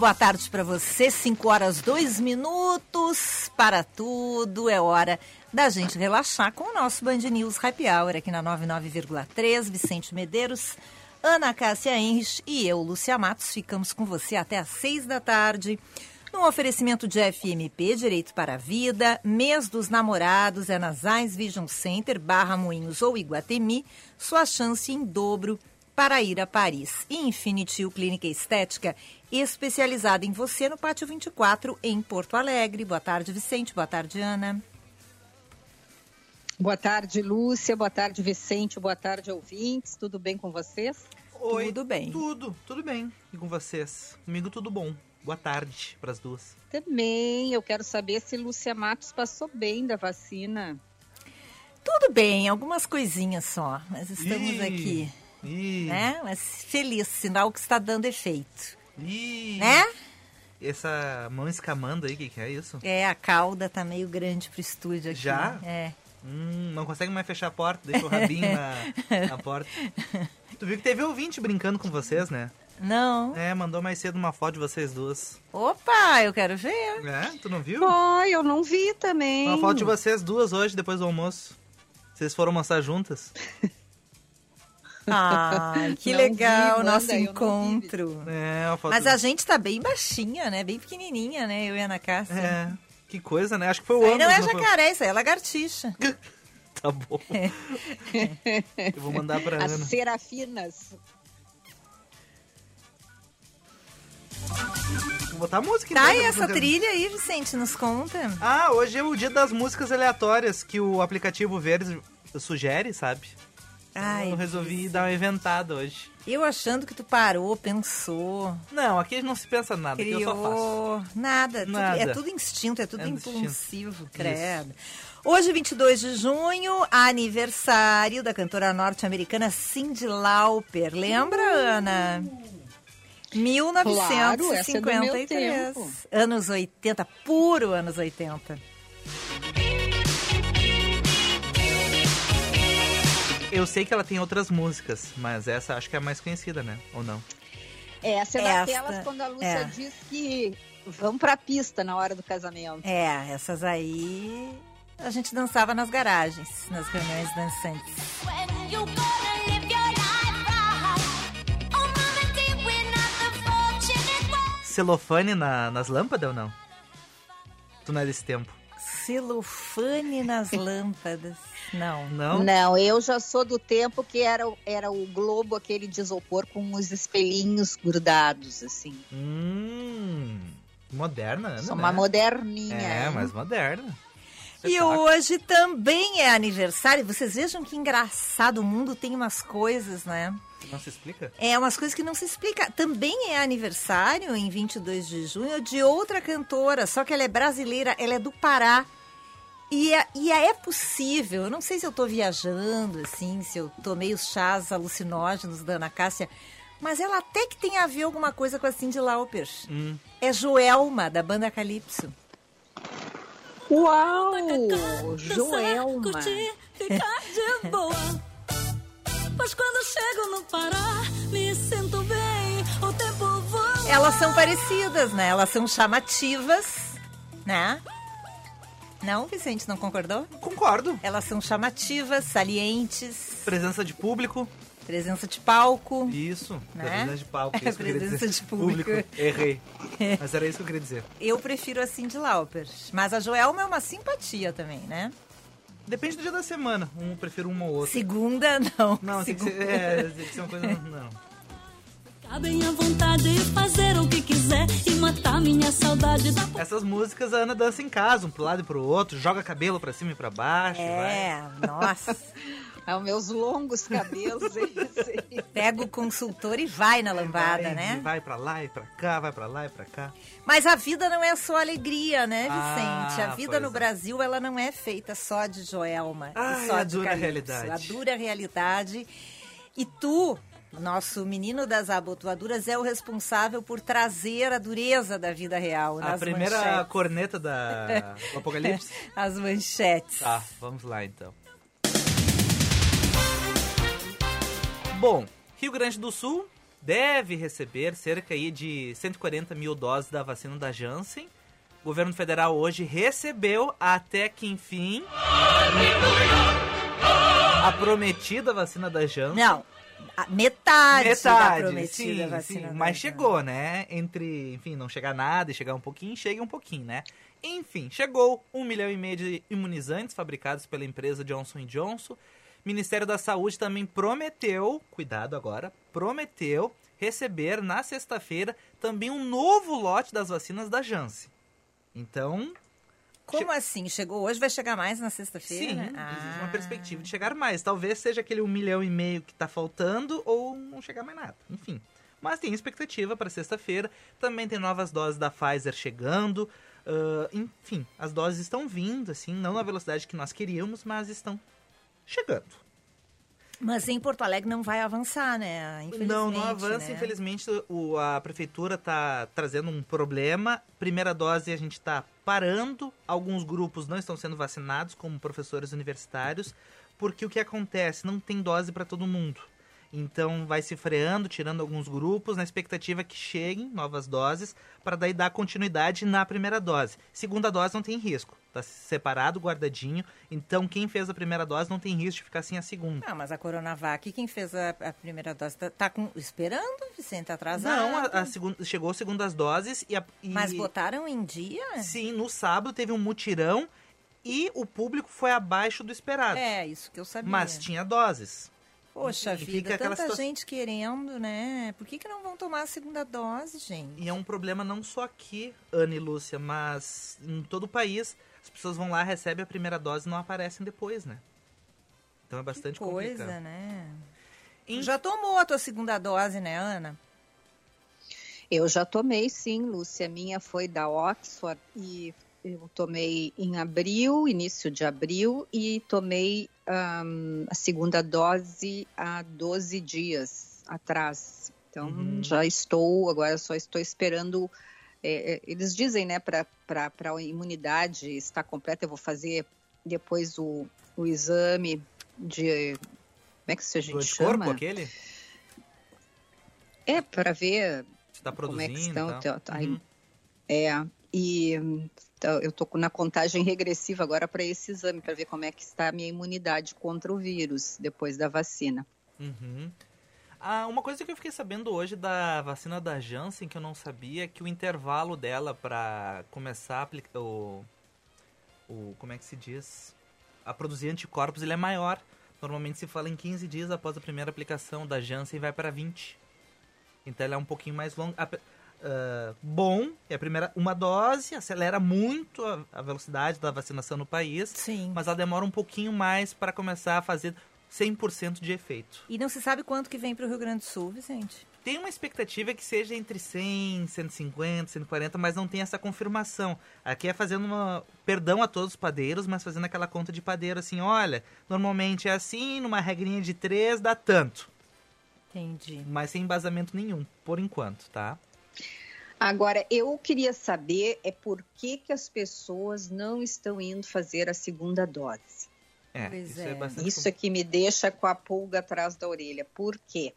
Boa tarde para você. 5 horas 2 minutos para tudo. É hora da gente relaxar com o nosso Band News Happy Hour aqui na 99,3. Vicente Medeiros, Ana Cássia Henrich e eu, Lúcia Matos, ficamos com você até às 6 da tarde. No oferecimento de FMP, Direito para a Vida, Mês dos Namorados, é na Zais Vision Center, Barra Moinhos ou Iguatemi, sua chance em dobro para ir a Paris. E Infinity Clínica Estética, especializada em você no Pátio 24, em Porto Alegre. Boa tarde, Vicente. Boa tarde, Ana. Boa tarde, Lúcia. Boa tarde, Vicente. Boa tarde, ouvintes. Tudo bem com vocês? Oi, Tudo bem. Tudo, tudo bem. E com vocês? Comigo tudo bom. Boa tarde para as duas. Também. Eu quero saber se Lúcia Matos passou bem da vacina. Tudo bem, algumas coisinhas só, mas estamos Ih, aqui, Ih, né? Mas feliz, sinal que está dando efeito, ih. né? Essa mão escamando aí, o que, que é isso? É, a cauda tá meio grande pro estúdio aqui. Já? É. Hum, não consegue mais fechar a porta, deixa o rabinho na, na porta. Tu viu que teve ouvinte brincando com vocês, né? Não. É, mandou mais cedo uma foto de vocês duas. Opa, eu quero ver. É, tu não viu? Ai, eu não vi também. Uma foto de vocês duas hoje, depois do almoço. Vocês foram almoçar juntas? Ai, que Não legal vi, o nosso encontro. É. Mas a gente tá bem baixinha, né? Bem pequenininha, né? Eu e a Ana Cássia. É, que coisa, né? Acho que foi o Isso aí não é foi? jacaré, isso aí é lagartixa. Tá bom. Eu vou mandar pra As Ana. serafinas. Vou botar a música Tá, então, e pra essa trilha aí, Vicente, nos conta. Ah, hoje é o dia das músicas aleatórias que o aplicativo Verde sugere, sabe? Ai, eu resolvi dar uma inventada hoje. eu achando que tu parou, pensou, Não, aqui não se pensa nada, aqui eu só faço. criou... Nada, tudo- Nada. é tudo instinto, é tudo É instinto. impulsivo, credo. Hoje, 22 de junho, aniversário da cantora norte-americana Cyndi Lauper. Lembra, Ana? Claro, essa é do meu 1953. tempo. anos 80, puro anos 80. Eu sei que ela tem outras músicas, mas essa acho que é a mais conhecida, né? Ou não? Essa é daquelas quando a Lúcia é. diz que vão pra pista na hora do casamento. É, essas aí a gente dançava nas garagens, nas reuniões dançantes. Oh. Celofane na- nas lâmpadas ou não? Tu não é desse tempo. Celofane nas lâmpadas. Não. Não? Não, eu já sou do tempo que era, o- era o globo aquele de isopor com os espelhinhos grudados, assim. Hum. Moderna, Ana, Sou né? uma moderninha. É, hein? mas moderna. E hoje também é aniversário. Vocês vejam que engraçado, o mundo tem umas coisas, né? Não se explica? É umas coisas que não se explica. Também é aniversário, em 22 de junho, de outra cantora, só que ela é brasileira, ela é do Pará. E é, e é possível, eu não sei se eu tô viajando, assim, se eu tomei os chás alucinógenos da Ana Cássia, mas ela até que tem a ver alguma coisa com a Cindy Lauper. Hum. É Joelma, da banda Calypso. Uau! Joelma! Curtir, ficar de boa. Pois quando chego no Pará, me sinto bem. O tempo voa. Elas são parecidas, né? Elas são chamativas, né? Não, Vicente, não concordou? Concordo. Elas são chamativas, salientes, Presença de público. presença de palco. Isso. Né? Presença de palco. isso que eu queria Presença de público. Errei. Mas era isso que eu queria dizer. Eu prefiro a Cindy Lauper. Mas a Joelma é uma simpatia também, né? Depende do dia da semana. Um prefiro uma ou outra. Segunda, não. Não, tem que, Segunda. ser, é, tem que ser uma coisa. Não. Essas músicas a Ana dança em casa, um pro lado e pro outro, joga cabelo pra cima e pra baixo. vai. É, nossa. Aos meus longos cabelos, Pega o consultor e vai na lambada, vai, né? Vai pra lá e pra cá, vai pra lá e pra cá. Mas a vida não é só alegria, né, Ah, Vicente? a vida no é. Brasil, ela não é feita só de Joelma Ai, e só a de dura Calypso. realidade. A dura realidade. E tu, nosso menino das abotoaduras, é o responsável por trazer a dureza da vida real A primeira manchetes. corneta da do Apocalipse. As manchetes. Tá, vamos lá então. Bom, Rio Grande do Sul deve receber cerca aí de 140 mil doses da vacina da Janssen. O governo federal hoje recebeu, até que enfim, a prometida vacina da Janssen. Não, a metade, da Metade, prometida sim, vacina. sim, mas chegou, né? Entre, enfim, não chegar nada e chegar um pouquinho, chega um pouquinho, né? Enfim, chegou um milhão e meio de imunizantes fabricados pela empresa Johnson Johnson. Ministério da Saúde também prometeu, cuidado agora, prometeu receber na sexta-feira também um novo lote das vacinas da Janssen. Então, Como assim? Chegou hoje, vai chegar mais na sim, sexta-feira? existe uma Ah. perspectiva de chegar mais. Talvez seja aquele um milhão e meio que tá faltando ou não chegar mais nada. Enfim. Mas tem expectativa para sexta-feira. Também tem novas doses da Pfizer chegando. Ah, enfim, as doses estão vindo, assim, não na velocidade que nós queríamos, mas estão chegando. Mas em Porto Alegre não vai avançar, né? Infelizmente, Não, não avança. né? Infelizmente, o- a prefeitura está trazendo um problema. Primeira dose a gente está parando. Alguns grupos não estão sendo vacinados, como professores universitários, porque o que acontece? Não tem dose para todo mundo. Então vai se freando, tirando alguns grupos, na expectativa que cheguem novas doses, para daí dar continuidade na primeira dose. Segunda dose não tem risco, tá separado, guardadinho. Então quem fez a primeira dose não tem risco de ficar sem a segunda. Ah, mas a Coronavac, quem fez a, a primeira dose, tá, tá com- esperando, Vicente, atrasado? Não, a, a segunda, chegou segundas doses e, a, e- Mas botaram em dia? Sim, no sábado teve um mutirão e o público foi abaixo do esperado. É, isso que eu sabia. Mas tinha doses. Poxa e vida, tanta situação- gente querendo, né? Por que, que não vão tomar a segunda dose, gente? E é um problema não só aqui, Ana e Lúcia, mas em todo o país. As pessoas vão lá, recebem a primeira dose e não aparecem depois, né? Então é bastante Coisa, complicado. né? Em- Já tomou a tua segunda dose, né, Ana? Eu já tomei, sim, Lúcia. A minha foi da Oxford e eu tomei em abril, início de abril, e tomei ahm, a segunda dose há 12 dias atrás. Então, Uhum. já estou, agora só estou esperando. É, é, eles dizem, né, para a imunidade estar completa, eu vou fazer depois o, o exame de. Como é que isso a gente anticorpo, chama? aquele? É, para ver tá como é que estão. tá- tá- Uhum. É, e então, eu tô na contagem regressiva agora para esse exame, para ver como é que está a minha imunidade contra o vírus depois da vacina. Uhum. Ah, uma coisa que eu fiquei sabendo hoje da vacina da Janssen, que eu não sabia, é que o intervalo dela para começar a aplicar o, o... Como é que se diz? A produzir anticorpos, ele é maior. Normalmente se fala em 15 dias após a primeira aplicação da Janssen vai para 20. Então ela é um pouquinho mais longa. Ah, bom, é a primeira uma dose, acelera muito a, a velocidade da vacinação no país, Sim. mas ela demora um pouquinho mais para começar a fazer 100% de efeito. E não se sabe quanto que vem para o Rio Grande do Sul, Vicente? Tem uma expectativa que seja entre 100, 150, 140, mas não tem essa confirmação. Aqui é fazendo uma. Perdão a todos os padeiros, mas fazendo aquela conta de padeiro assim: olha, normalmente é assim, numa regrinha de 3 dá tanto. Entendi. Mas sem embasamento nenhum, por enquanto, tá? Agora, eu queria saber é por que, que as pessoas não estão indo fazer a segunda dose. É, Pois isso é, é. bastante. Isso é que me deixa com a pulga atrás da orelha. Por quê?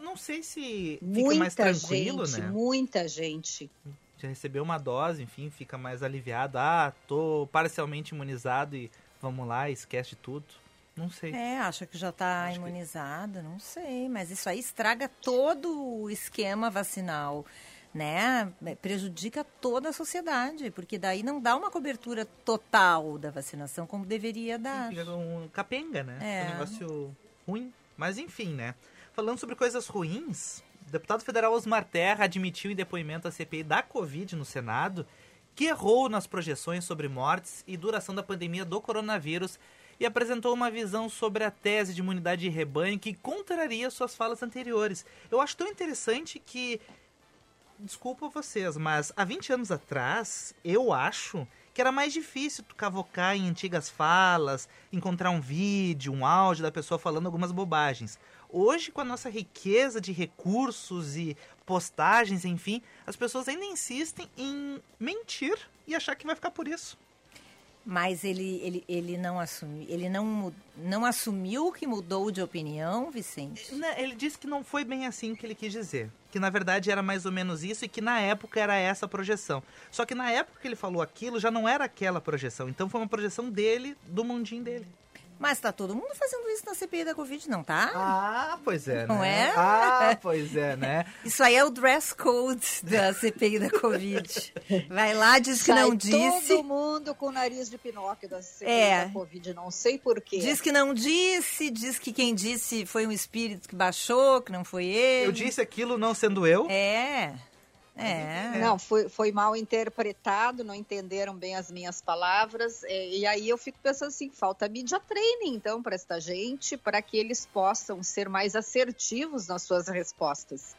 Não sei se fica Muita mais tranquilo, gente, né? muita gente. Já recebeu uma dose, enfim, fica mais aliviado. Ah, tô parcialmente imunizado e vamos lá, esquece de tudo. Não sei. É, acha que já está Acho que- imunizado, não sei, mas isso aí estraga todo o esquema vacinal, né? Prejudica toda a sociedade, porque daí não dá uma cobertura total da vacinação como deveria dar. Fica com capenga, né? É. É um negócio ruim. Mas enfim, né? Falando sobre coisas ruins, o deputado federal Osmar Terra admitiu em depoimento à CPI da Covid no Senado que errou nas projeções sobre mortes e duração da pandemia do coronavírus e apresentou uma visão sobre a tese de imunidade de rebanho que contraria suas falas anteriores. Eu acho tão interessante que desculpa vocês, mas há 20 anos atrás, eu acho que era mais difícil tu cavocar em antigas falas, encontrar um vídeo, um áudio da pessoa falando algumas bobagens. Hoje, com a nossa riqueza de recursos e postagens, enfim, as pessoas ainda insistem em mentir e achar que vai ficar por isso. Mas ele, ele, ele não assumiu, ele não, não assumiu que mudou de opinião, Vicente. Né, Ele disse que não foi bem assim que ele quis dizer. Que na verdade era mais ou menos isso e que na época era essa projeção. Só que na época que ele falou aquilo já não era aquela projeção. Então foi uma projeção dele, do mundinho dele. Mas tá todo mundo fazendo isso na CPI da Covid, não tá? Ah, pois é, Não né? é? Ah, pois é, né? Isso aí é o dress code da CPI da Covid. Vai lá, diz que Sai não disse. todo mundo com o nariz de Pinóquio da CPI É. da Covid, não sei porquê. Diz que não disse, diz que quem disse foi um espírito que baixou, que não foi ele. Eu disse aquilo não sendo eu. É. É. Não, foi, foi mal interpretado, não entenderam bem as minhas palavras. é, E aí eu fico pensando assim, falta media training, então, para esta gente, para que eles possam ser mais assertivos nas suas respostas.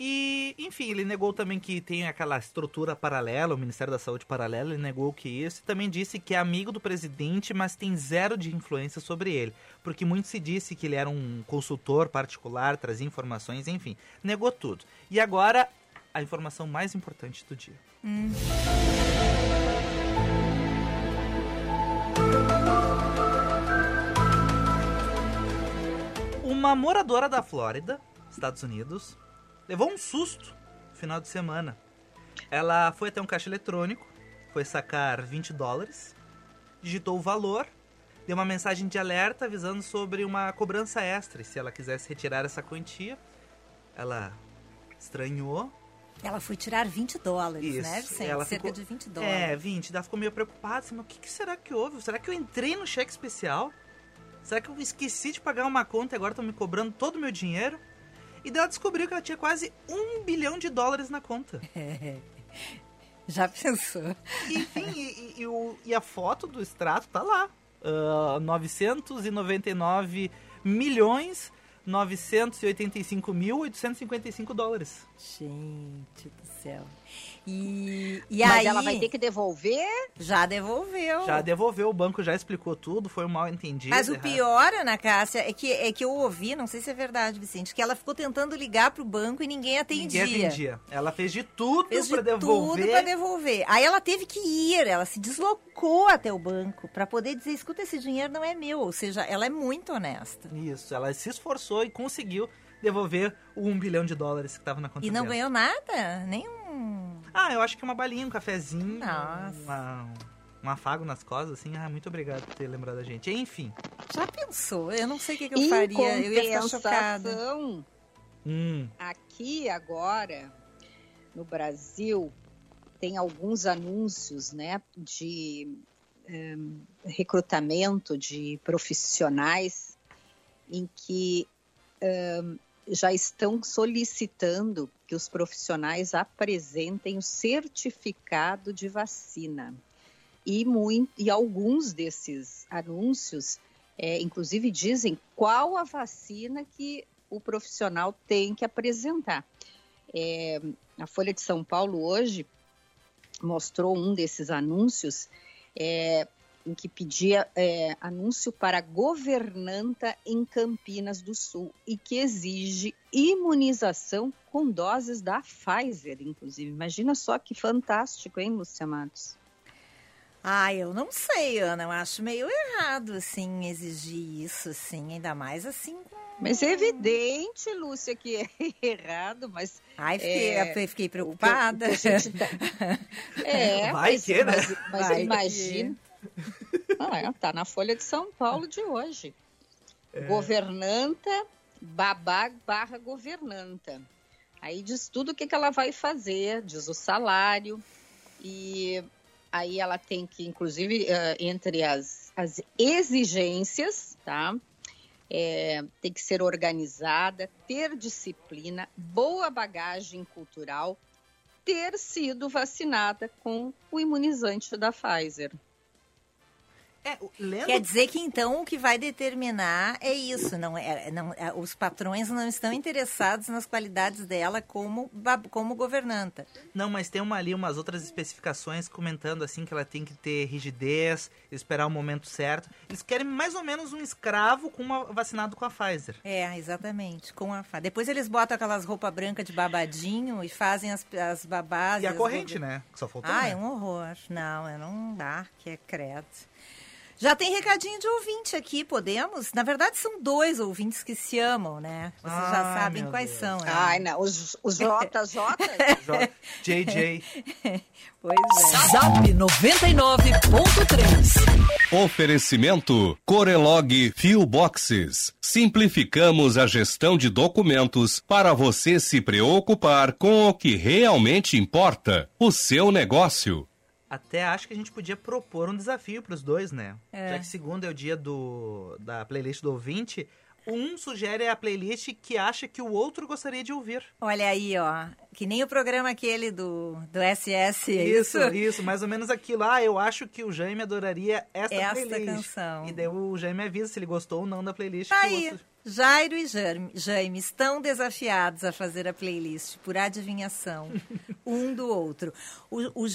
E, enfim, ele negou também que tem aquela estrutura paralela, o Ministério da Saúde paralelo, ele negou que isso, e também disse que é amigo do presidente, mas tem zero de influência sobre ele, porque muito se disse que ele era um consultor particular, trazia informações, enfim, negou tudo. E agora, a informação mais importante do dia. Uma moradora da Flórida, Estados Unidos, levou um susto no final de semana. Ela foi até um caixa eletrônico, foi sacar 20 dólares, digitou o valor, deu uma mensagem de alerta avisando sobre uma cobrança extra. E se ela quisesse retirar essa quantia, ela estranhou. Ela foi tirar 20 dólares, Isso. né, Vicente? Ela Cerca ficou- de 20 dólares. É, 20. Ela ficou meio preocupada. Assim, mas o que, que será que houve? Será que eu entrei no cheque especial? Será que eu esqueci de pagar uma conta e agora estão me cobrando todo o meu dinheiro? E daí ela descobriu que ela tinha quase um bilhão de dólares na conta. Já pensou? Enfim, e, e- e o- e a foto do extrato tá lá. Ah, 999 milhões 985 mil 855 dólares. Gente do céu. E, e Mas aí... ela vai ter que devolver? Já devolveu. Já devolveu, o banco já explicou tudo, foi um mal entendido. Mas o errado. pior, Ana Cássia, é que, é que eu ouvi, não sei se é verdade, Vicente, que ela ficou tentando ligar pro banco e ninguém atendia. Ninguém atendia. Ela fez de tudo Fez de pra devolver. tudo pra devolver. Aí ela teve que ir, ela se deslocou até o banco pra poder dizer, escuta, esse dinheiro não é meu. Ou seja, ela é muito honesta. Isso, ela se esforçou e conseguiu devolver o um bilhão de dólares que tava na conta E não dela. ganhou nada, nenhum... Ah, eu acho que uma balinha, um cafezinho, Nossa. uma- um afago nas costas, assim. Ah, muito obrigado por ter lembrado da gente. Enfim. Já pensou? Eu não sei o que, que eu faria. Eu ia ficar chocada. Hum, aqui agora, no Brasil, tem alguns anúncios né, de em, recrutamento de profissionais em que em, já estão solicitando que os profissionais apresentem o certificado de vacina. E, mui- e alguns desses anúncios, é, inclusive, dizem qual a vacina que o profissional tem que apresentar. É, a Folha de São Paulo hoje mostrou um desses anúncios é, em que pedia é, anúncio para governanta em Campinas do Sul e que exige imunização com doses da Pfizer, inclusive. Imagina só que fantástico, hein, Lúcia Matos? Ah, eu não sei, Ana. Eu acho meio errado, assim, exigir isso, assim. Ainda mais assim. com- Mas é evidente, Lúcia, que é errado, mas Ai, fiquei, É, eu fiquei preocupada. O que a gente tá- É, Vai mas, que, né? mas, mas Vai imagina. Ah, é, tá na Folha de São Paulo de hoje. Governanta, babá barra governanta. Aí diz tudo o que, que ela vai fazer, diz o salário. E aí ela tem que, inclusive, eh, entre as, as exigências, tá? É, tem que ser organizada, ter disciplina, boa bagagem cultural, ter sido vacinada com o imunizante da Pfizer. É, lendo Quer dizer que então o que vai determinar é isso, não é, não, é- os patrões não estão interessados nas qualidades dela como, como governanta. Não, mas tem uma ali umas outras especificações comentando assim que ela tem que ter rigidez, esperar o momento certo. Eles querem mais ou menos um escravo com uma, vacinado com a Pfizer. É, exatamente. Com a fa- Depois eles botam aquelas roupas brancas de babadinho e fazem as, as babás. E a corrente, né? Que só faltou. Ah, né? é um horror. Não, é não dá, que é credo. Já tem recadinho de ouvinte aqui, podemos? Na verdade, são dois ouvintes que se amam, né? Vocês já Ai, sabem quais Deus. são, né? Ai, não, os, os JJ. Jo- JJ. Pois é. Zap 99.3. Oferecimento Corelog Fio Boxes. Simplificamos a gestão de documentos para você se preocupar com o que realmente importa, o seu negócio. Até acho que a gente podia propor um desafio pros dois, né? É. Já que segundo é o dia do, da playlist do ouvinte, um sugere a playlist que acha que o outro gostaria de ouvir. Olha aí, ó. Que nem o programa aquele do, do SS, é isso? isso, isso, mais ou menos aquilo. Ah, eu acho que o Jaime adoraria esta, Esta playlist. canção. E daí o Jaime avisa se ele gostou ou não da playlist. Tá aí. outro- Jairo e Jaime, Jaime estão desafiados a fazer a playlist por adivinhação um do outro. O, o,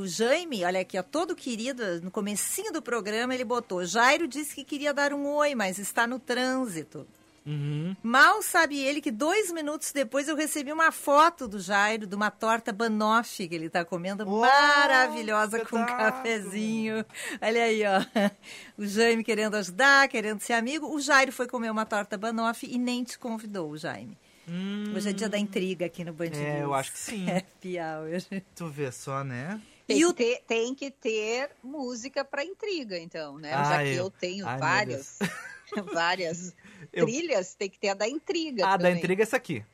o Jaime, olha aqui, ó, todo querido, no comecinho do programa ele botou, Jairo disse que queria dar um oi, mas está no trânsito. Uhum. Mal sabe ele que dois minutos depois eu recebi uma foto do Jairo de uma torta banoffee que ele está comendo, Oh, maravilhosa com um cafezinho. Olha aí, ó. O Jaime querendo ajudar, querendo ser amigo. O Jairo foi comer uma torta banoffee e nem te convidou, o Jaime. Hoje é dia da intriga aqui no Band Hum. É, eu News. acho que sim. Happy hour. Tu vê só, né? Tem, E o- que ter, tem que ter música para intriga, então, né? Ah, Já que eu- eu tenho Ai, meu várias, Eu- trilhas, tem que ter a da intriga. Ah, da também. intriga é essa aqui.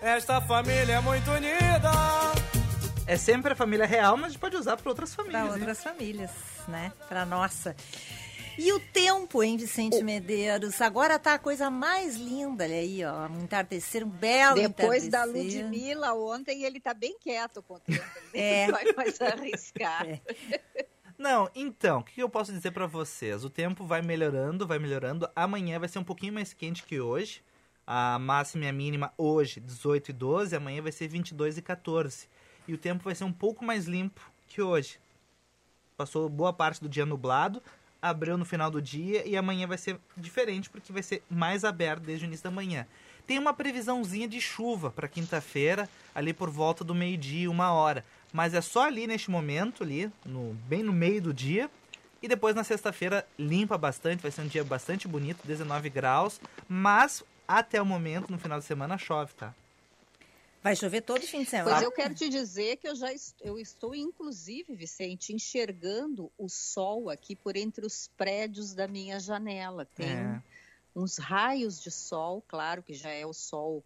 Esta família é muito unida. É sempre a família real, mas a gente pode usar para outras famílias. Para hein? outras famílias, né? Para nossa. E o tempo, hein, Vicente Medeiros? Agora tá a coisa mais linda, olha aí, ó. Um entardecer, um belo Depois da entardecer. Ludmilla ontem, ele tá bem quieto com o tempo. Ele É. não vai mais arriscar. É. Não, então, o que eu posso dizer pra vocês? O tempo vai melhorando, vai melhorando. Amanhã vai ser um pouquinho mais quente que hoje. A máxima e a mínima hoje, 18 e 12. Amanhã vai ser 22 e 14. E o tempo vai ser um pouco mais limpo que hoje. Passou boa parte do dia nublado, abriu no final do dia e amanhã vai ser diferente porque vai ser mais aberto desde o início da manhã. Tem uma previsãozinha de chuva para quinta-feira, ali por volta do meio-dia, uma hora. Mas é só ali neste momento, ali, no, bem no meio do dia. E depois na sexta-feira limpa bastante, vai ser um dia bastante bonito, 19 graus. Mas até o momento, no final de semana, chove, tá? Vai chover todo fim de semana. Pois eu quero te dizer que eu já est- eu estou, inclusive, Vicente, enxergando o sol aqui por entre os prédios da minha janela. Tem É. uns raios de sol, claro que já é o sol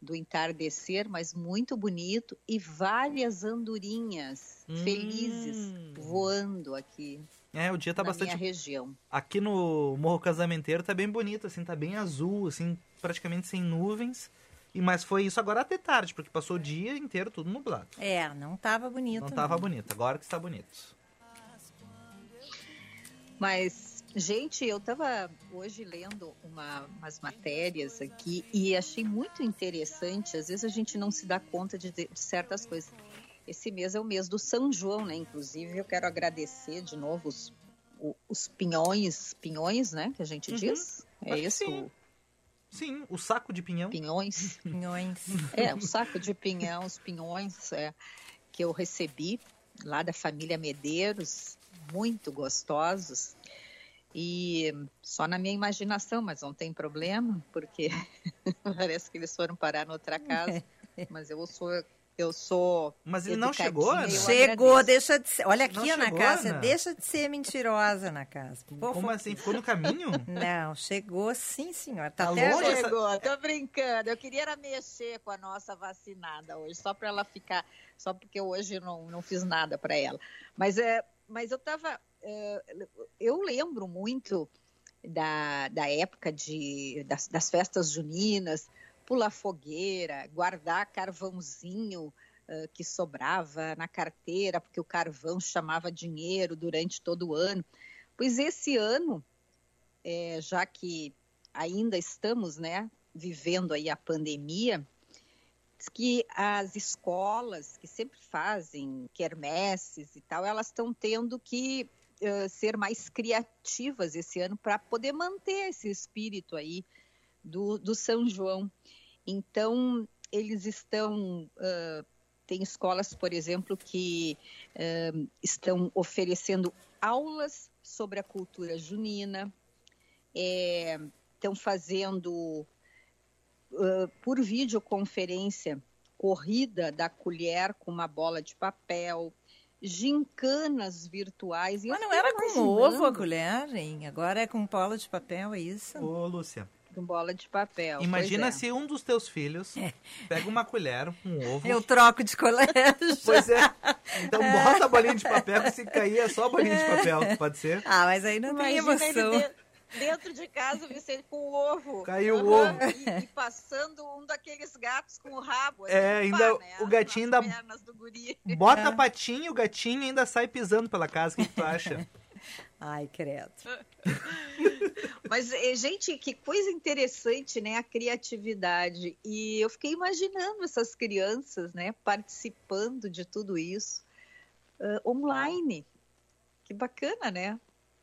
do entardecer, mas muito bonito, e várias andorinhas Hum. felizes voando aqui É, o dia tá na bastante minha região. Aqui no Morro Casamenteiro tá bem bonito, assim, tá bem azul, assim, praticamente sem nuvens. E mas foi isso agora até tarde, porque passou o dia inteiro tudo nublado. É, não tava bonito. Não tava bonito, agora que está bonito. Mas, gente, eu estava hoje lendo uma- umas matérias aqui e achei muito interessante. Às vezes a gente não se dá conta de, de certas coisas. Esse mês é o mês do São João, né? Inclusive, eu quero agradecer de novo os, os pinhões, pinhões, né? Que a gente Uhum. diz. É Acho que isso? Sim. O saco de pinhão. Pinhões. Pinhões. É, um saco de pinhão, os pinhões é, que eu recebi lá da família Medeiros, muito gostosos. E só na minha imaginação, mas não tem problema, porque parece que eles foram parar noutra casa. Mas eu sou, eu sou. Mas ele não chegou, Ana? Chegou, deixa de ser. Olha aqui, Ana Cássia, Ana? deixa de ser mentirosa, Ana Cássia. Pô, Como foi- assim? Ficou no caminho? Não, chegou sim, senhora. Tá Tá até longe? agora. Chegou, tô brincando. Eu queria era mexer com a nossa vacinada hoje, só para ela ficar, só porque hoje não, não fiz nada para ela. Mas é, mas eu tava, é, eu lembro muito da, da época de das, das festas juninas, pular fogueira, guardar carvãozinho ah, que sobrava na carteira, porque o carvão chamava dinheiro durante todo o ano. Pois esse ano, eh, já que ainda estamos, né, vivendo aí a pandemia, que as escolas que sempre fazem quermesses e tal, elas estão tendo que eh, ser mais criativas esse ano para poder manter esse espírito aí do, do São João. Então, eles estão. ah, tem escolas, por exemplo, que ah, estão oferecendo aulas sobre a cultura junina, eh, estão fazendo ah, por videoconferência corrida da colher com uma bola de papel, gincanas virtuais. Mas não era com imaginando- ovo a colher, hein? Agora é com bola de papel, é isso? Ô, Lúcia, Com bola de papel. imagina pois é. se um dos teus filhos pega uma colher, um ovo. Eu troco de colégio. Pois é. Então bota a bolinha de papel, que se cair é só a bolinha de papel, pode ser? Ah, mas aí não tem Imagina ele emoção. de- dentro de casa, Vicente, com o ovo. Caiu o Aham, ovo. E, e passando um daqueles gatos com o rabo. É, assim, ainda pá, né, o gatinho ainda- pernas do guri. Bota a patinha, o gatinho ainda sai pisando pela casa. O que, que tu acha? Ai, credo. Mas, eh, gente, que coisa interessante, né? A criatividade. E eu fiquei imaginando essas crianças, né? Participando de tudo isso ah, online. Que bacana, né?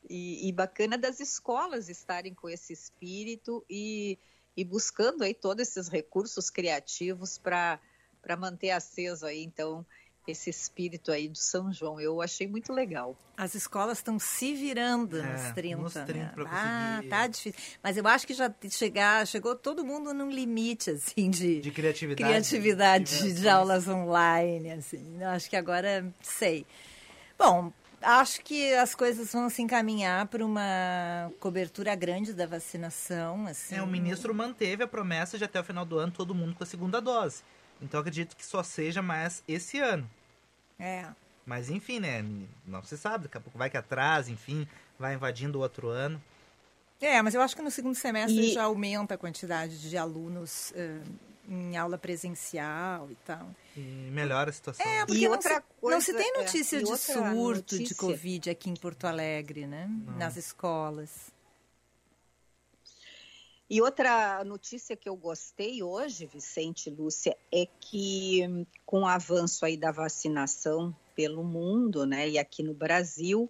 E, e bacana das escolas estarem com esse espírito e, e buscando aí todos esses recursos criativos para manter aceso aí, então, esse espírito aí do São João. Eu achei muito legal. As escolas estão se virando É, nos 30, nos 30 né? Ah, tá difícil. Mas eu acho que já chegar, chegou todo mundo num limite, assim, de, De criatividade. criatividade de, diversões. aulas online, assim. Eu acho que agora, sei. Bom, acho que as coisas vão se encaminhar para uma cobertura grande da vacinação, assim. É, o ministro manteve a promessa de até o final do ano todo mundo com a segunda dose. Então eu acredito que só seja mais esse ano. É. Mas enfim, né? Não se sabe, daqui a pouco vai que atrasa, enfim, vai invadindo o outro ano. É, mas eu acho que no segundo semestre E- já aumenta a quantidade de alunos eh, em aula presencial e tal. E melhora a situação. É, porque E não, outra se, coisa, não se tem é, notícia e de surto de notícia- Covid aqui em Porto Alegre, né? Nas escolas. E outra notícia que eu gostei hoje, Vicente e Lúcia, é que hum, com o avanço aí da vacinação pelo mundo, né, e aqui no Brasil,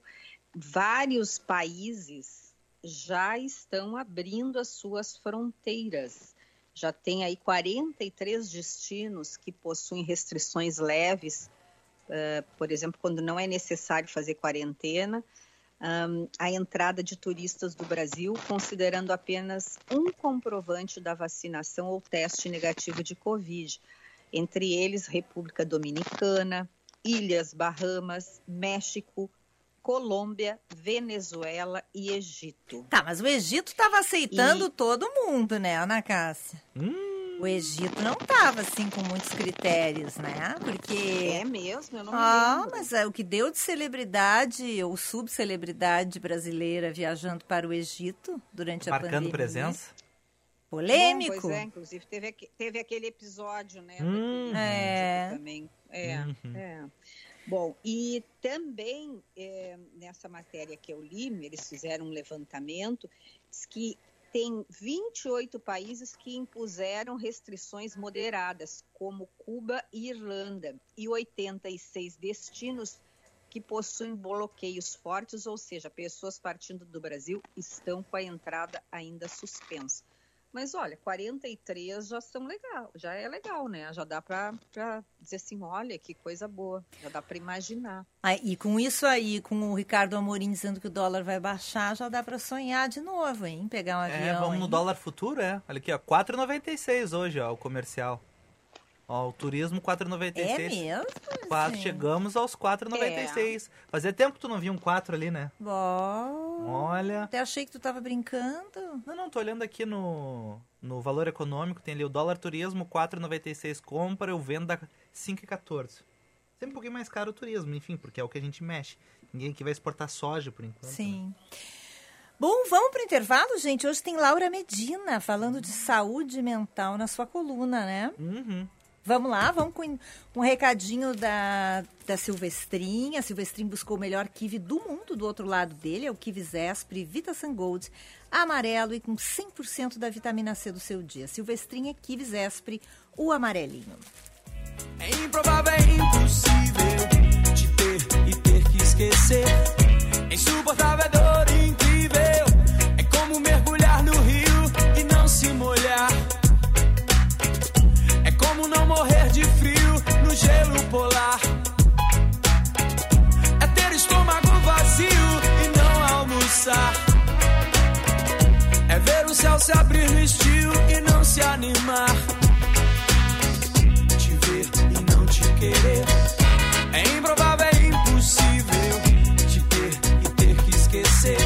vários países já estão abrindo as suas fronteiras. Já tem aí 43 destinos que possuem restrições leves, eh, por exemplo, quando não é necessário fazer quarentena, hum, a entrada de turistas do Brasil, considerando apenas um comprovante da vacinação ou teste negativo de Covid, entre eles República Dominicana, Ilhas Bahamas, México, Colômbia, Venezuela e Egito. Tá, mas o Egito estava aceitando E- todo mundo, né, Ana Cássia? Hum, O Egito não estava assim com muitos critérios, né? Porque É mesmo? Eu não Ah, lembro. mas é o que deu de celebridade ou subcelebridade brasileira viajando para o Egito durante a marcando pandemia. presença. Polêmico. Bom, pois é, inclusive teve, teve aquele episódio, né? Hum. É. Também. É, Uhum. é. Bom, e também é, nessa matéria que eu li, eles fizeram um levantamento, diz que tem 28 países que impuseram restrições moderadas, como Cuba e Irlanda, e 86 destinos que possuem bloqueios fortes, ou seja, pessoas partindo do Brasil estão com a entrada ainda suspensa. Mas olha, 43 já são legal, já é legal, né? Já dá para dizer assim, olha que coisa boa, já dá para imaginar. Ah, e com isso aí, com o Ricardo Amorim dizendo que o dólar vai baixar, já dá para sonhar de novo, hein? Pegar um avião. É, vamos no hein? dólar futuro, é. Olha aqui, ó, 4,96 hoje, ó, o comercial. Ó, o turismo É 4,96. mesmo? Quatro, chegamos aos 4,96. Fazia tempo que tu não via um 4 ali, né? Bom, Olha. até achei que tu tava brincando. Não, não, tô olhando aqui no, no valor econômico, tem ali o dólar turismo 4,96 compra, eu vendo a 5,14. Sempre um pouquinho mais caro o turismo, enfim, porque é o que a gente mexe. Ninguém aqui vai exportar soja por enquanto. né? Sim. Bom, vamos para o intervalo, gente. Hoje tem Laura Medina falando de saúde mental na sua coluna, né? Uhum. Vamos lá, vamos com um recadinho da, da Silvestrinha. A Silvestrin buscou o melhor kiwi do mundo do outro lado dele, é o kiwi Zespri Vita Gold, amarelo e com 100% da vitamina C do seu dia. Silvestrin é kiwi Zespri, o amarelinho. É improvável, é impossível te ter e ter que esquecer. É insuportável, é dor gelo polar. É ter estômago vazio e não almoçar. É ver o céu se abrir no estio e não se animar te ver e não te querer. É improvável, é impossível te ter e ter que esquecer.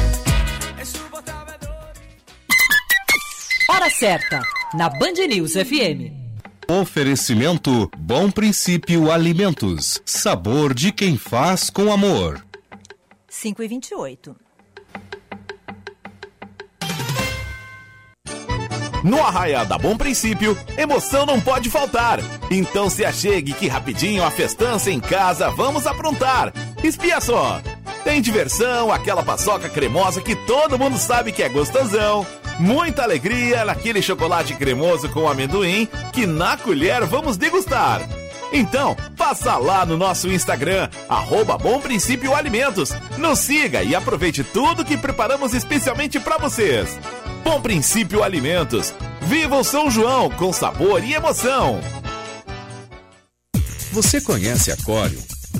É insuportável, é. Hora certa, na Band News FM. Oferecimento Bom Princípio Alimentos. Sabor de quem faz com amor. 5 e 28. No Arraia da Bom Princípio, emoção não pode faltar. Então se achegue que rapidinho a festança em casa vamos aprontar. Espia só! Tem diversão, aquela paçoca cremosa que todo mundo sabe que é gostosão. Muita alegria naquele chocolate cremoso com amendoim que na colher vamos degustar. Então, passa lá no nosso Instagram, arroba Bom Princípio Alimentos. Nos siga e aproveite tudo que preparamos especialmente para vocês. Bom Princípio Alimentos. Viva o São João com sabor e emoção. Você conhece a Corium?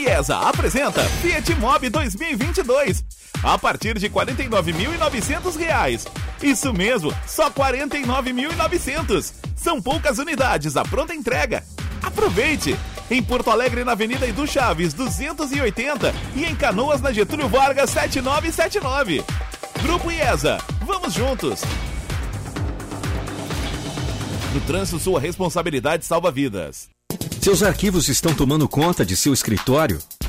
IESA apresenta Fiat Mobi 2022. A partir de 49.900 reais. Isso mesmo, só R$ 49.900. São poucas unidades, a pronta entrega. Aproveite! Em Porto Alegre, na Avenida Edu Chaves, 280 e em Canoas, na Getúlio Vargas, 7979. Grupo IESA, vamos juntos! No trânsito, sua responsabilidade salva vidas. Seus arquivos estão tomando conta de seu escritório?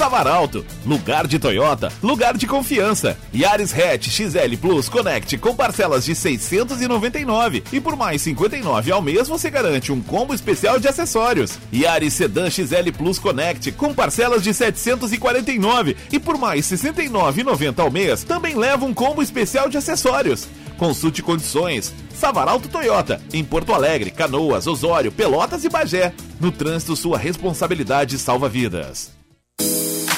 Savaralto, lugar de Toyota, lugar de confiança. Yaris Hatch XL Plus Connect com parcelas de 699 e por mais 59 ao mês você garante um combo especial de acessórios. Yaris Sedan XL Plus Connect com parcelas de 749 e por mais 69,90 ao mês também leva um combo especial de acessórios. Consulte condições. Savaralto Toyota, em Porto Alegre, Canoas, Osório, Pelotas e Bagé. No trânsito, sua responsabilidade salva vidas.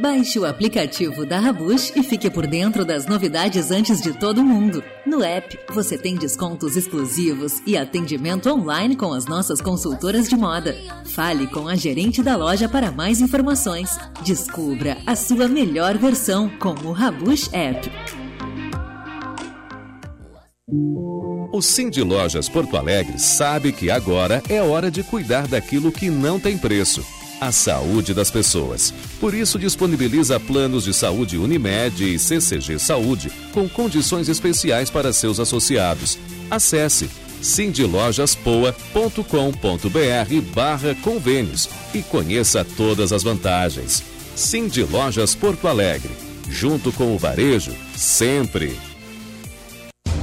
Baixe o aplicativo da Rabush e fique por dentro das novidades antes de todo mundo. No app, você tem descontos exclusivos e atendimento online com as nossas consultoras de moda. Fale com a gerente da loja para mais informações. Descubra a sua melhor versão com o Rabush App. O Cindy Lojas Porto Alegre sabe que agora é hora de cuidar daquilo que não tem preço. A saúde das pessoas. Por isso, disponibiliza planos de saúde Unimed e CCG Saúde com condições especiais para seus associados. Acesse cindylojaspoa.com.br barra convênios e conheça todas as vantagens. Cindy Lojas Porto Alegre. Junto com o varejo, sempre.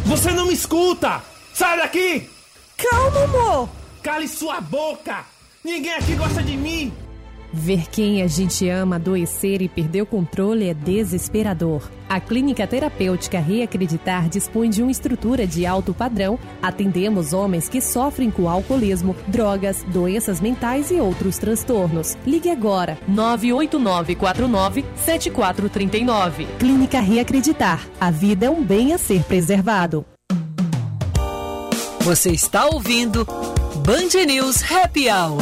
Você não me escuta! Sai daqui! Calma, amor! Cale sua boca! Ninguém aqui gosta de mim! Ver quem a gente ama adoecer e perder o controle é desesperador. A Clínica Terapêutica Reacreditar dispõe de uma estrutura de alto padrão. Atendemos homens que sofrem com alcoolismo, drogas, doenças mentais e outros transtornos. Ligue agora 989497439. Clínica Reacreditar. A vida é um bem a ser preservado. Você está ouvindo Band News Happy Hour.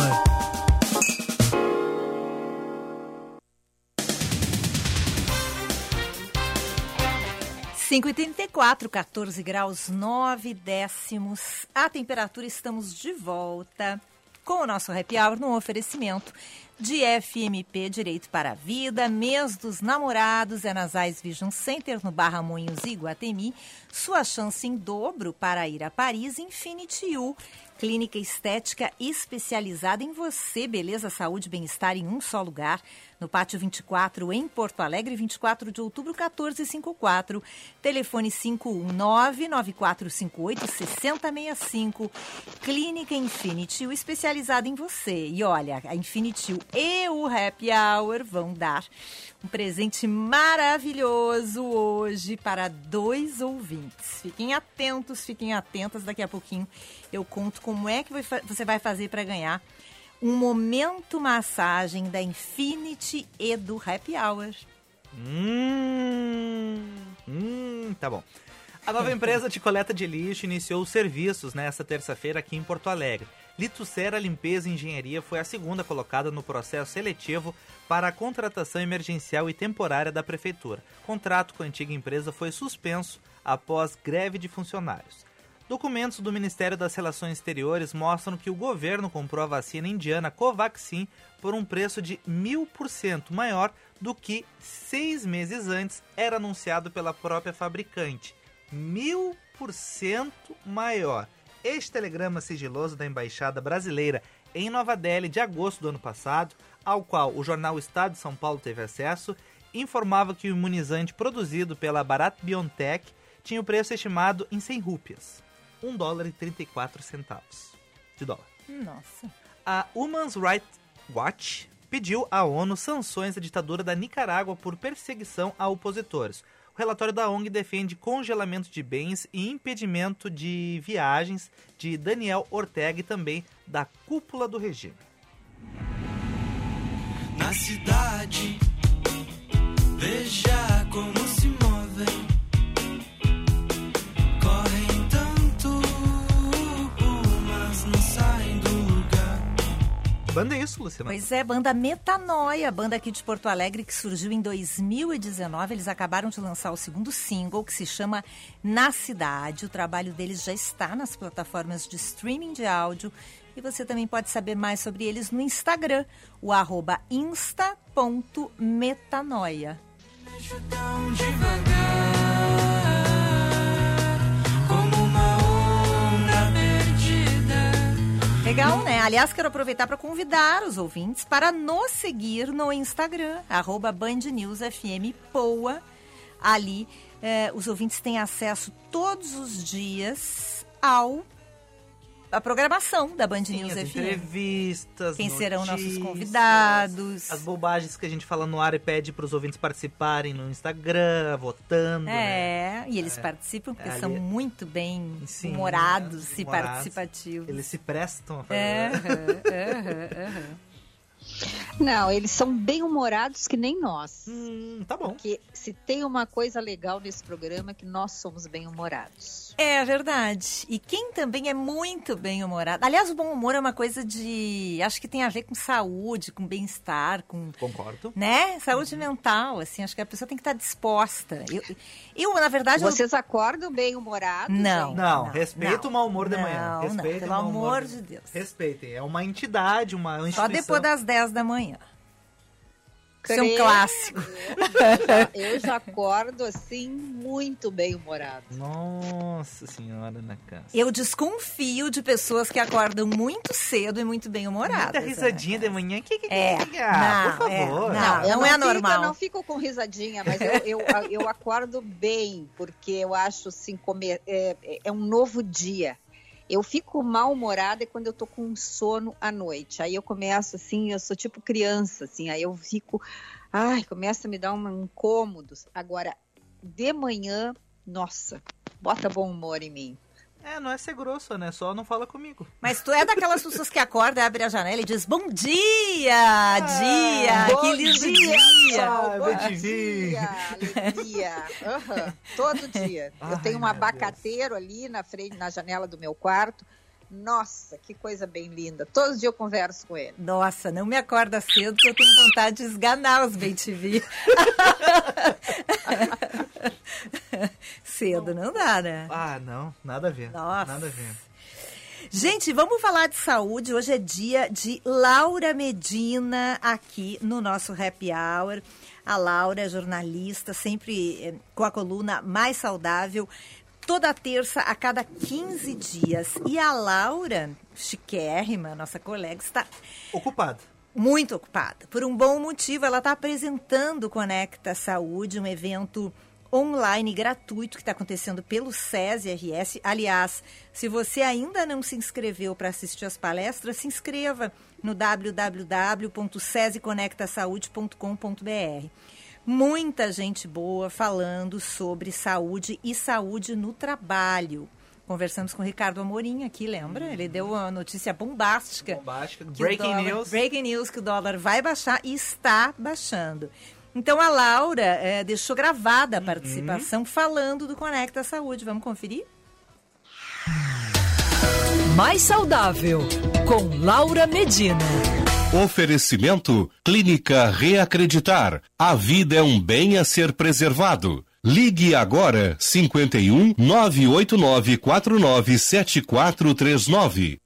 Cinco e trinta e quatro, 14 graus 9 décimos. A temperatura estamos de volta com o nosso happy hour no oferecimento de FMP Direito para a Vida, mês dos namorados é nas Vision Center no Barra Moinhos e Guatemi. Sua chance em dobro para ir a Paris Infinity U. Clínica estética especializada em você, beleza, saúde, bem-estar em um só lugar. No Pátio 24, em Porto Alegre, 24 de outubro, 1454. Telefone 519-9458-6065. Clínica Infinity, U, especializada em você. E olha, a Infinity U e o Happy Hour vão dar um presente maravilhoso hoje para dois ouvintes. Fiquem atentos, fiquem atentas. Daqui a pouquinho eu conto como é que você vai fazer para ganhar um momento massagem da Infinity e do Happy Hour. Hum, hum, tá bom. A nova empresa de coleta de lixo iniciou os serviços nesta terça-feira aqui em Porto Alegre. Litucera Limpeza e Engenharia foi a segunda colocada no processo seletivo para a contratação emergencial e temporária da prefeitura. Contrato com a antiga empresa foi suspenso após greve de funcionários. Documentos do Ministério das Relações Exteriores mostram que o governo comprou a vacina indiana Covaxin por um preço de mil por cento maior do que seis meses antes era anunciado pela própria fabricante. Mil por cento maior. Este telegrama sigiloso da Embaixada Brasileira em Nova Delhi de agosto do ano passado, ao qual o jornal Estado de São Paulo teve acesso, informava que o imunizante produzido pela Bharat BioNTech tinha o preço estimado em 100 rúpias. 1 dólar e 34 centavos de dólar. Nossa. A Human Rights Watch pediu à ONU sanções à ditadura da Nicarágua por perseguição a opositores. O relatório da ONG defende congelamento de bens e impedimento de viagens de Daniel Ortega e também da cúpula do regime. Na cidade, veja como se Banda é isso, Luciana? Pois é, banda Metanoia, banda aqui de Porto Alegre que surgiu em 2019. Eles acabaram de lançar o segundo single que se chama Na Cidade. O trabalho deles já está nas plataformas de streaming de áudio e você também pode saber mais sobre eles no Instagram, o arroba insta.metanoia. Devagar, Legal, né? Aliás, quero aproveitar para convidar os ouvintes para nos seguir no Instagram, arroba Band News FM Poa. Ali, eh, os ouvintes têm acesso todos os dias ao a programação da Band News as FM. entrevistas, Quem serão nossos notícias, convidados. As bobagens que a gente fala no ar e pede para os ouvintes participarem no Instagram, votando. né? É, e eles É. participam porque É, são ali- muito bem Sim, humorados e humorados. participativos. Eles se prestam a fazer. É, aham, aham. Não, eles são bem humorados que nem nós. Hum, tá bom. Porque se tem uma coisa legal nesse programa é que nós somos bem humorados. É verdade. E quem também é muito bem humorado. Aliás, o bom humor é uma coisa de. Acho que tem a ver com saúde, com bem-estar, com. Concordo. Né? Saúde mental, assim. Acho que a pessoa tem que estar disposta. Eu, eu na verdade. eu- Vocês acordam bem humorados? Não. hein? Não, respeita não. o mau humor de Não, manhã. não, Respeitem pelo o mau humor amor de Deus. Respeitem. É uma entidade, uma Só instituição. depois das 10 da manhã. Isso é um clássico. Eu já acordo assim, muito bem humorado. Nossa senhora na casa. Eu desconfio de pessoas que acordam muito cedo e muito bem humoradas. Muita risadinha de manhã. Que, que, que, É, que, que- ah, não, por é, favor. não. eu é fico- normal. eu não fico com risadinha, mas eu, eu, eu acordo bem, porque eu acho assim, comer, é, é um novo dia. Eu fico mal-humorada quando eu tô com sono à noite. Aí eu começo assim, eu sou tipo criança, assim, aí eu fico, ai, começa a me dar um incômodo. Agora, de manhã, nossa, bota bom humor em mim. É, não é ser grosso, né? Só não fala comigo. Mas tu é daquelas pessoas que acorda, abre a janela e diz bom dia, dia, Bom que lindo dia, dia. bom vi. dia, alegria. Aham, todo dia. eu tenho um abacateiro ali na frente, na janela do meu quarto. Nossa, que coisa bem linda. Todos os dias eu converso com ele. Nossa, não me acorda cedo que eu tenho vontade de esganar os bem TV. cedo não dá, né? Ah, não. Nada a ver. Nossa. Nada a ver. Gente, vamos falar de saúde. Hoje é dia de Laura Medina aqui no nosso Happy Hour. A Laura é jornalista, sempre eh, com a coluna Mais Saudável, toda terça a cada 15 dias. E a Laura, chiquérrima, nossa colega, está Ocupado. muito ocupada. Por um bom motivo, ela está apresentando o Conecta Saúde, um evento online gratuito que está acontecendo pelo SESI RS. Aliás, se você ainda não se inscreveu para assistir as palestras, se inscreva no www.sesiconectasaude.com.br. Muita gente boa falando sobre saúde e saúde no trabalho. Conversamos com o Ricardo Amorim aqui, lembra? Ele deu uma notícia bombástica. Bombástica. Breaking dólar- news. Breaking news que o dólar vai baixar e está baixando. Então a Laura eh, deixou gravada a Uhum. participação falando do Conecta Saúde. Vamos conferir? Mais saudável com Laura Medina. Oferecimento Clínica Reacreditar. A vida é um bem a ser preservado. Ligue agora 51 989 49 7439.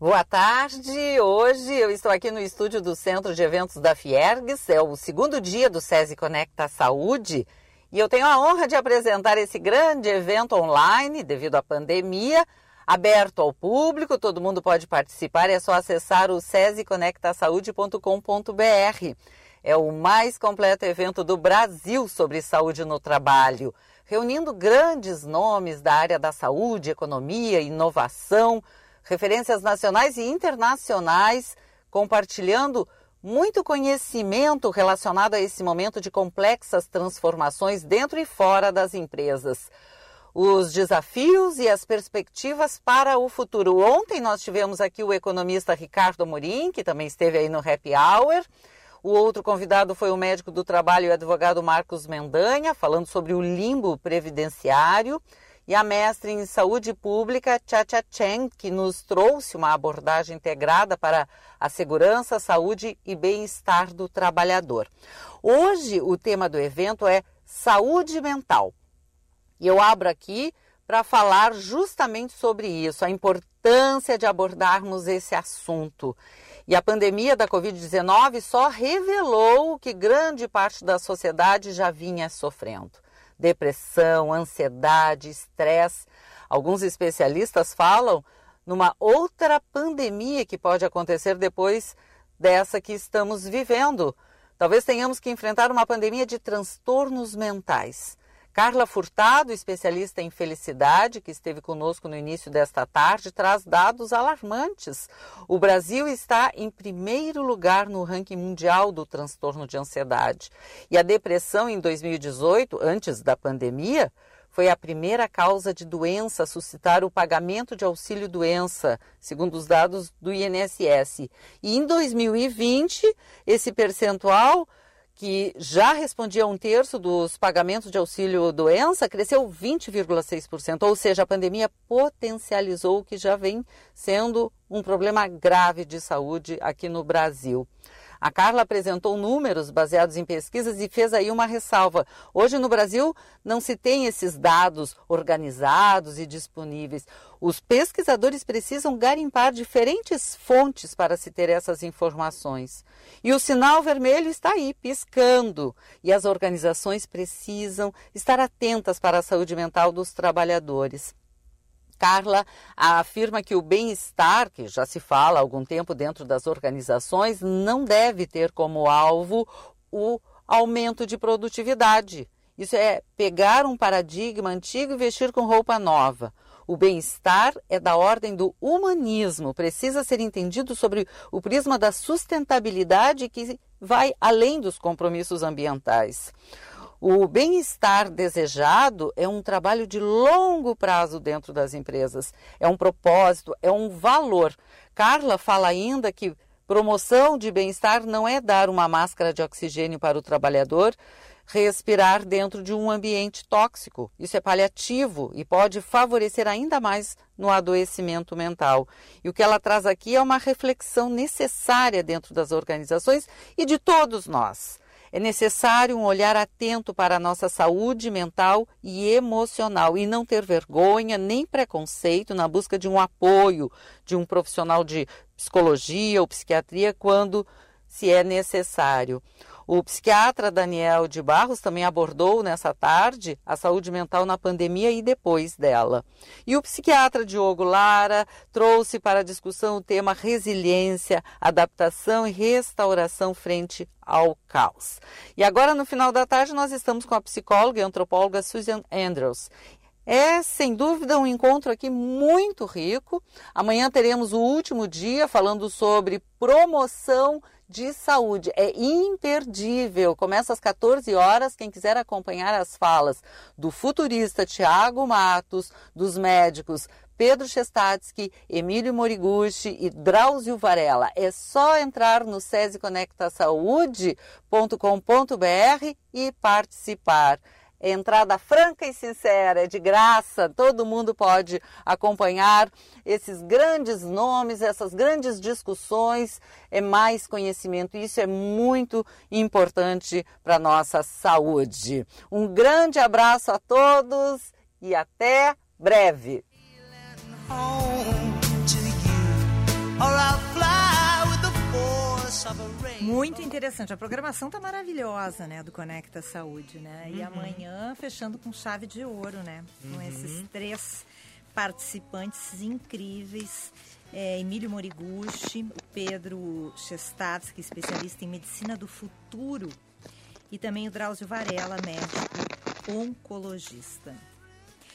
Boa tarde. Hoje eu estou aqui no estúdio do Centro de Eventos da Fiergues. É o segundo dia do SESI Conecta Saúde. E eu tenho a honra de apresentar esse grande evento online devido à pandemia, aberto ao público, todo mundo pode participar, é só acessar o sesiconectasaude.com.br. É o mais completo evento do Brasil sobre saúde no trabalho, reunindo grandes nomes da área da saúde, economia, inovação, referências nacionais e internacionais, compartilhando muito conhecimento relacionado a esse momento de complexas transformações dentro e fora das empresas. Os desafios e as perspectivas para o futuro. Ontem nós tivemos aqui o economista Ricardo Amorim, que também esteve aí no Happy Hour. O outro convidado foi o médico do trabalho e advogado Marcos Mendanha, falando sobre o limbo previdenciário. E a mestre em saúde pública, Chacha Chen, que nos trouxe uma abordagem integrada para a segurança, saúde e bem-estar do trabalhador. Hoje, o tema do evento é saúde mental. E eu abro aqui para falar justamente sobre isso, a importância de abordarmos esse assunto. E a pandemia da Covid-19 só revelou o que grande parte da sociedade já vinha sofrendo depressão, ansiedade, estresse. Alguns especialistas falam numa outra pandemia que pode acontecer depois dessa que estamos vivendo, talvez tenhamos que enfrentar uma pandemia de transtornos mentais. Carla Furtado, especialista em felicidade, que esteve conosco no início desta tarde, traz dados alarmantes. O Brasil está em primeiro lugar no ranking mundial do transtorno de ansiedade. E a depressão em 2018, antes da pandemia, foi a primeira causa de doença a suscitar o pagamento de auxílio-doença, segundo os dados do INSS. E em 2020, esse percentual que já respondia a um terço dos pagamentos de auxílio-doença, cresceu 20,6%, ou seja, a pandemia potencializou o que já vem sendo um problema grave de saúde aqui no Brasil. A Carla apresentou números baseados em pesquisas e fez aí uma ressalva. Hoje no Brasil não se tem esses dados organizados e disponíveis. Os pesquisadores precisam garimpar diferentes fontes para se ter essas informações. E o sinal vermelho está aí, piscando. E as organizações precisam estar atentas para a saúde mental dos trabalhadores. Carla afirma que o bem-estar, que já se fala há algum tempo dentro das organizações, não deve ter como alvo o aumento de produtividade. Isso é pegar um paradigma antigo e vestir com roupa nova. O bem-estar é da ordem do humanismo, precisa ser entendido sobre o prisma da sustentabilidade que vai além dos compromissos ambientais. O bem-estar desejado é um trabalho de longo prazo dentro das empresas, é um propósito, é um valor. Carla fala ainda que promoção de bem-estar não é dar uma máscara de oxigênio para o trabalhador respirar dentro de um ambiente tóxico. Isso é paliativo e pode favorecer ainda mais no adoecimento mental. E o que ela traz aqui é uma reflexão necessária dentro das organizações e de todos nós. É necessário um olhar atento para a nossa saúde mental e emocional e não ter vergonha nem preconceito na busca de um apoio de um profissional de psicologia ou psiquiatria quando se é necessário. O psiquiatra Daniel de Barros também abordou nessa tarde a saúde mental na pandemia e depois dela. E o psiquiatra Diogo Lara trouxe para a discussão o tema resiliência, adaptação e restauração frente ao caos. E agora, no final da tarde, nós estamos com a psicóloga e antropóloga Susan Andrews. É, sem dúvida, um encontro aqui muito rico. Amanhã teremos o último dia falando sobre promoção de saúde. É imperdível. Começa às 14 horas. Quem quiser acompanhar as falas do futurista Tiago Matos, dos médicos Pedro Chestatsky, Emílio Moriguchi e Drauzio Varela. É só entrar no seseconectasaude.com.br e participar. É entrada franca e sincera, é de graça, todo mundo pode acompanhar esses grandes nomes, essas grandes discussões, é mais conhecimento. Isso é muito importante para a nossa saúde. Um grande abraço a todos e até breve. Muito interessante. A programação tá maravilhosa, né, do Conecta Saúde, né? E Uhum. amanhã fechando com chave de ouro, né? Com Uhum. esses três participantes incríveis. É, Emílio Moriguchi, o Pedro Chestatsky, especialista em medicina do futuro, e também o Drauzio Varela, médico oncologista.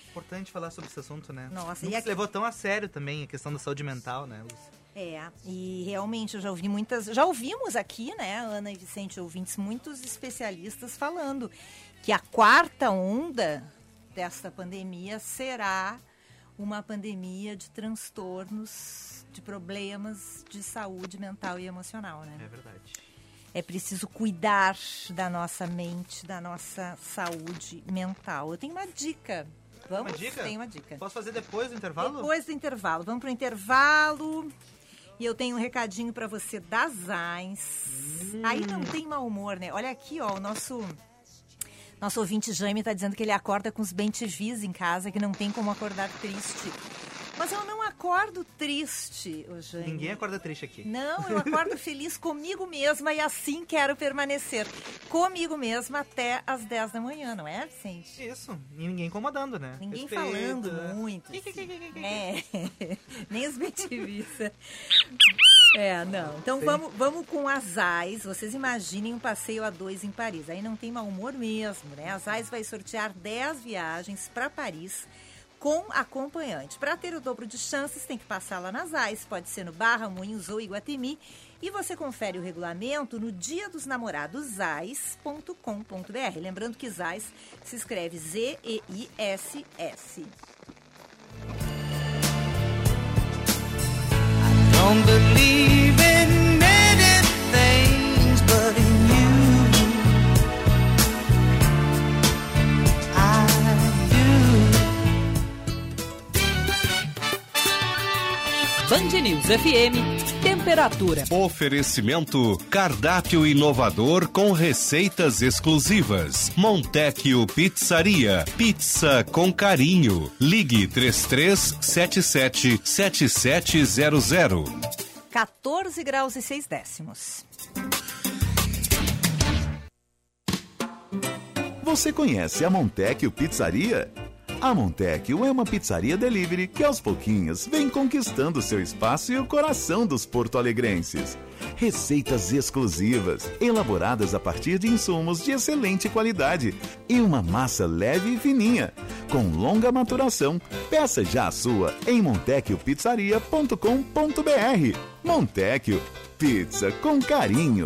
Importante falar sobre esse assunto, né? Nossa, e se aqui- levou tão a sério também a questão da saúde mental, né, Lúcia? É, e realmente eu já ouvi muitas. Já ouvimos aqui, né, Ana e Vicente, ouvintes, muitos especialistas falando que a quarta onda desta pandemia será uma pandemia de transtornos, de problemas de saúde mental e emocional, né? É verdade. É preciso cuidar da nossa mente, da nossa saúde mental. Eu tenho uma dica. Vamos? Uma dica? Tem uma dica. Posso fazer depois do intervalo? Depois do intervalo. Vamos para o intervalo. E eu tenho um recadinho para você da Zais. Hum. Aí não tem mau humor, né? Olha aqui, ó, o nosso nosso ouvinte Jaime tá dizendo que ele acorda com os bentivis em casa, que não tem como acordar triste. Mas eu não acordo triste, Jaime. Ninguém acorda triste aqui. Não, eu acordo feliz comigo mesma e assim quero permanecer. Comigo mesma até às 10 da manhã, não é, Vicente? Isso. E ninguém incomodando, né? Ninguém Respeito, falando muito. assim. É, nem os bentivis. É, não. Então Sim. vamos, vamos com as AIS. Vocês imaginem um passeio a dois em Paris. Aí não tem mau humor mesmo, né? As AIS vai sortear 10 viagens para Paris com acompanhante. Para ter o dobro de chances, tem que passar lá nas AIS. Pode ser no Barra, Moinhos ou Iguatemi. E você confere o regulamento no dia dos namorados ais.com.br. Lembrando que ZAIS se escreve Z-E-I-S-S. Don't believe Band News FM, temperatura. Oferecimento cardápio inovador com receitas exclusivas. Montecchio Pizzaria, pizza com carinho. Ligue 3377 7700. 14 graus e 6 décimos. Você conhece a Montecchio Pizzaria? A Montecchio é uma pizzaria delivery que aos pouquinhos vem conquistando seu espaço e o coração dos porto-alegrenses. Receitas exclusivas, elaboradas a partir de insumos de excelente qualidade e uma massa leve e fininha, com longa maturação. Peça já a sua em montecchiopizzaria.com.br. Montecchio, pizza com carinho.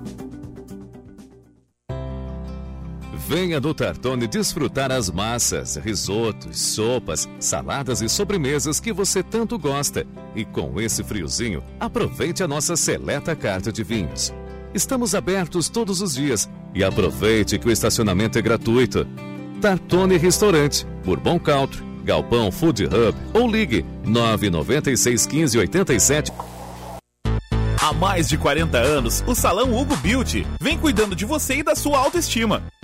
Venha do Tartone desfrutar as massas, risotos, sopas, saladas e sobremesas que você tanto gosta. E com esse friozinho, aproveite a nossa seleta carta de vinhos. Estamos abertos todos os dias e aproveite que o estacionamento é gratuito. Tartone Restaurante, Bourbon Country, Galpão Food Hub ou ligue 996 15 87 Há mais de 40 anos, o Salão Hugo Beauty vem cuidando de você e da sua autoestima,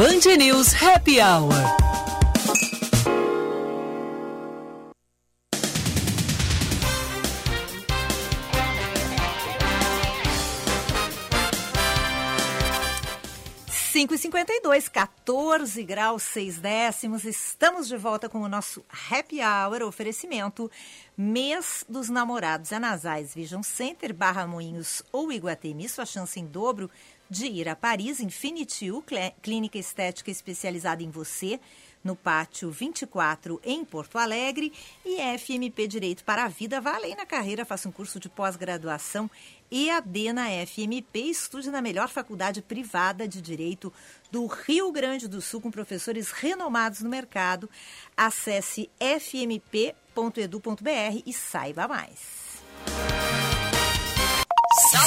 Band News Happy Hour. Cinco e 52, 14 graus 6 décimos. Estamos de volta com o nosso Happy Hour, oferecimento Mês dos Namorados. É nas AIS Vision Center, Barra Moinhos ou Iguatemi. Sua chance em dobro de ir a Paris. Infinity U, clínica estética especializada em você. No Pátio 24, em Porto Alegre. E FMP Direito para a Vida. Vá além na carreira, faça um curso de pós-graduação EAD na FMP. Estude na melhor faculdade privada de Direito do Rio Grande do Sul, com professores renomados no mercado. Acesse fmp.edu.br e saiba mais.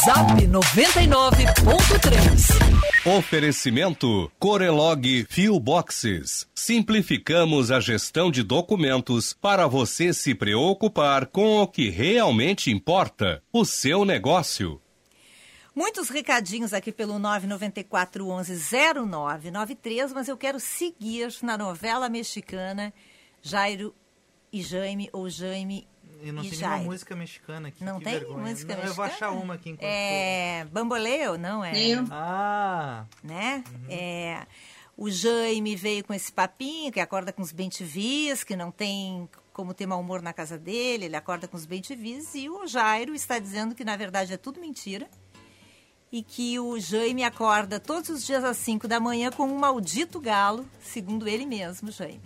Zap 99.3. Oferecimento Corelog Fio Boxes. Simplificamos a gestão de documentos para você se preocupar com o que realmente importa, o seu negócio. Muitos recadinhos aqui pelo 994-11-0993, mas eu quero seguir na novela mexicana Jairo e Jaime, ou Jaime E não e tem nenhuma Jairo. música mexicana aqui. Não que tem vergonha. música Não, Eu vou mexicana? achar uma aqui enquanto É Bamboleo, não é? Nenhum. Ah. Né? É, o Jaime veio com esse papinho, que acorda com os bentivis, que não tem como ter mau humor na casa dele, ele acorda com os bentivis, e o Jairo está dizendo que na verdade é tudo mentira. E que o Jaime acorda todos os dias às 5 da manhã com um maldito galo, segundo ele mesmo, Jaime.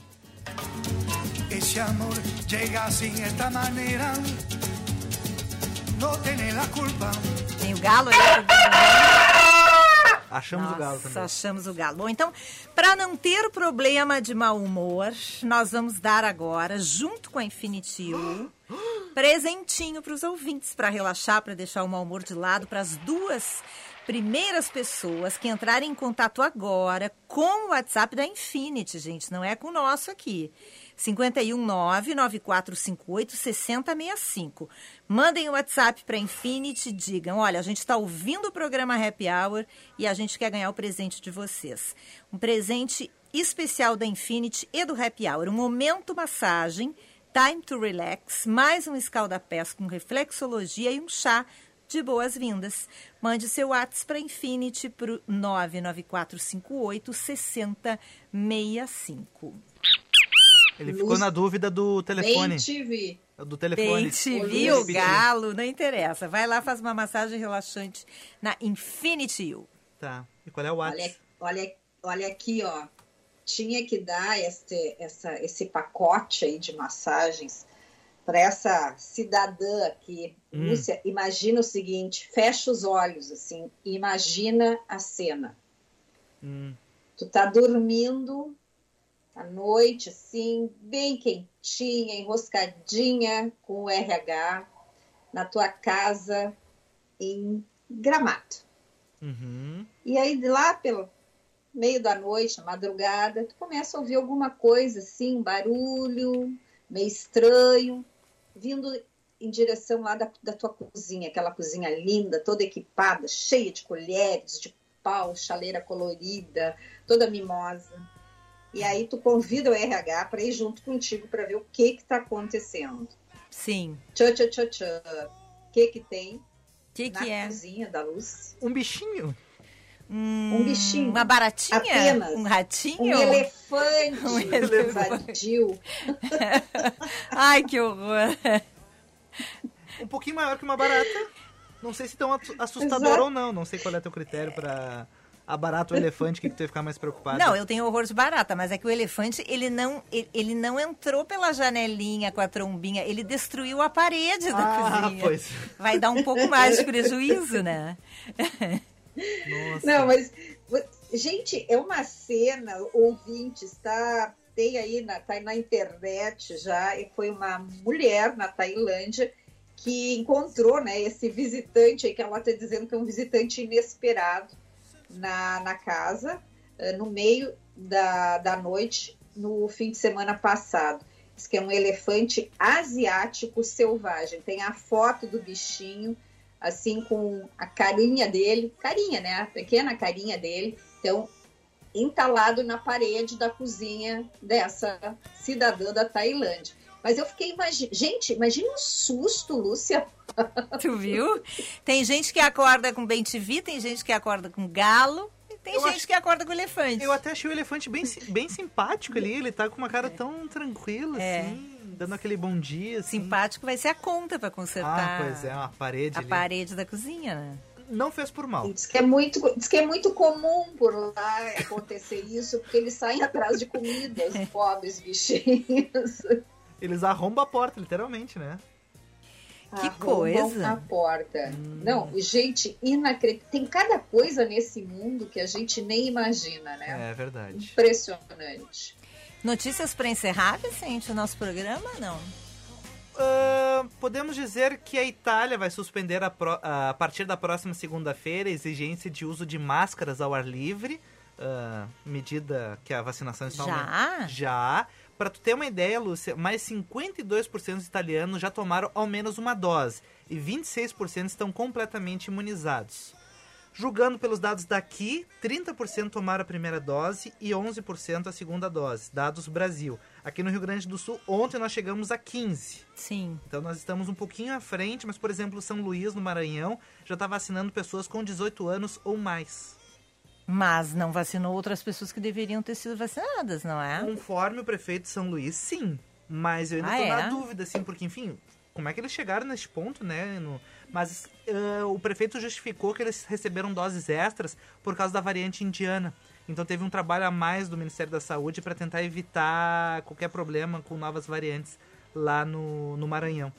Ese amor llega así, esta manera. No tiene la culpa. Tem o galo ali. Achamos o galo Nossa, também. achamos o galo. Bom, então, para não ter problema de mau humor, nós vamos dar agora, junto com a Infinity U, presentinho para os ouvintes, para relaxar, para deixar o mau humor de lado, para as duas primeiras pessoas que entrarem em contato agora com o WhatsApp da Infinity, gente, não é com o nosso aqui. 519-9458-6065. Mandem o WhatsApp para Infinity, digam, olha, a gente está ouvindo o programa Happy Hour e a gente quer ganhar o presente de vocês. Um presente especial da Infinity e do Happy Hour. Um momento massagem, time to relax, mais um escaldapés com reflexologia e um chá de boas-vindas. Mande seu WhatsApp para Infinity para o 99458 6065. Ele ficou na dúvida do telefone. Bem TV. Do telefone. Bem TV, o galo, não interessa. Vai lá, faz uma massagem relaxante na Infinity U. Tá. E qual é o WhatsApp? Olha, olha, olha aqui, ó. Tinha que dar este, essa, esse pacote aí de massagens para essa cidadã aqui. Hum. Lúcia, imagina o seguinte: fecha os olhos, assim, e imagina a cena. Hum. Tu tá dormindo à noite, assim, bem quentinha, enroscadinha com o RH na tua casa em Gramado. Uhum. E aí, de lá pelo meio da noite, madrugada, tu começa a ouvir alguma coisa assim, barulho meio estranho, vindo em direção lá da, da tua cozinha, aquela cozinha linda, toda equipada, cheia de colheres, de pau, chaleira colorida, toda mimosa. E aí tu convida o RH para ir junto contigo para ver o que que tá acontecendo. Sim. Tchã, tchã, tchã, tchã. O que que tem que na que é? cozinha da Luz? Um bichinho. Um bichinho. Uma baratinha? Apenas. Um ratinho? Um elefante. Um elefante. Ai, que horror. Um pouquinho maior que uma barata. Não sei se tão assustador Exato. ou não. Não sei qual é teu critério pra a barata ou elefante, o que, que tu ia ficar mais preocupado? Não, eu tenho horror de barata, mas é que o elefante, ele não, ele, ele não entrou pela janelinha com a trombinha, ele destruiu a parede da Ah, cozinha. pois. Vai dar um pouco mais de prejuízo, né? Não, mas, gente, é uma cena, ouvintes, tá? Tem aí na, tá aí na internet já, e foi uma mulher na Tailândia que encontrou né, esse visitante aí, que ela está dizendo que é um visitante inesperado na, na casa, eh, no meio da, da noite, no fim de semana passado. Diz que é um elefante asiático selvagem. Tem a foto do bichinho, assim, com a carinha dele, carinha, né? A pequena carinha dele. Então, entalado na parede da cozinha dessa cidadã da Tailândia. Mas eu fiquei imaginando. Gente, imagina um susto, Lúcia. Tu viu? Tem gente que acorda com bem TV, tem gente que acorda com galo, e tem Eu gente acho- que acorda com elefante. Eu até achei o elefante bem, bem simpático ali. Ele tá com uma cara tão tranquila, É. assim, dando aquele bom dia. Assim. Simpático vai ser a conta para consertar Ah, pois é, uma parede a ali. parede da cozinha, né? Não fez por mal. Diz que, é muito, diz que é muito comum por lá acontecer isso, porque eles saem atrás de comida, os pobres bichinhos. Eles arrombam a porta, literalmente, né? Que Arrombam coisa. a porta. Não, gente, inacreditável. Tem cada coisa nesse mundo que a gente nem imagina, né? É verdade. Impressionante. Notícias para encerrar, Vicente, o nosso programa? Não. Ah, podemos dizer que a Itália vai suspender a, pro- a partir da próxima segunda-feira a exigência de uso de máscaras ao ar livre, ah, medida que a vacinação está Já? aumentando. Já. Para tu ter uma ideia, Lúcia, mais 52% dos italianos já tomaram ao menos uma dose e 26% estão completamente imunizados. Julgando pelos dados daqui, 30% tomaram a primeira dose e 11% a segunda dose, dados Brasil. Aqui no Rio Grande do Sul, ontem nós chegamos a 15. Sim. Então nós estamos um pouquinho à frente, mas por exemplo, São Luís, no Maranhão, já está vacinando pessoas com 18 anos ou mais. Mas não vacinou outras pessoas que deveriam ter sido vacinadas, não é? Conforme o prefeito de São Luís, sim. Mas eu ainda Ah, tô na é? dúvida, assim, porque, enfim, como é que eles chegaram nesse ponto, né? No- Mas ah, o prefeito justificou que eles receberam doses extras por causa da variante indiana. Então teve um trabalho a mais do Ministério da Saúde para tentar evitar qualquer problema com novas variantes lá no, no Maranhão.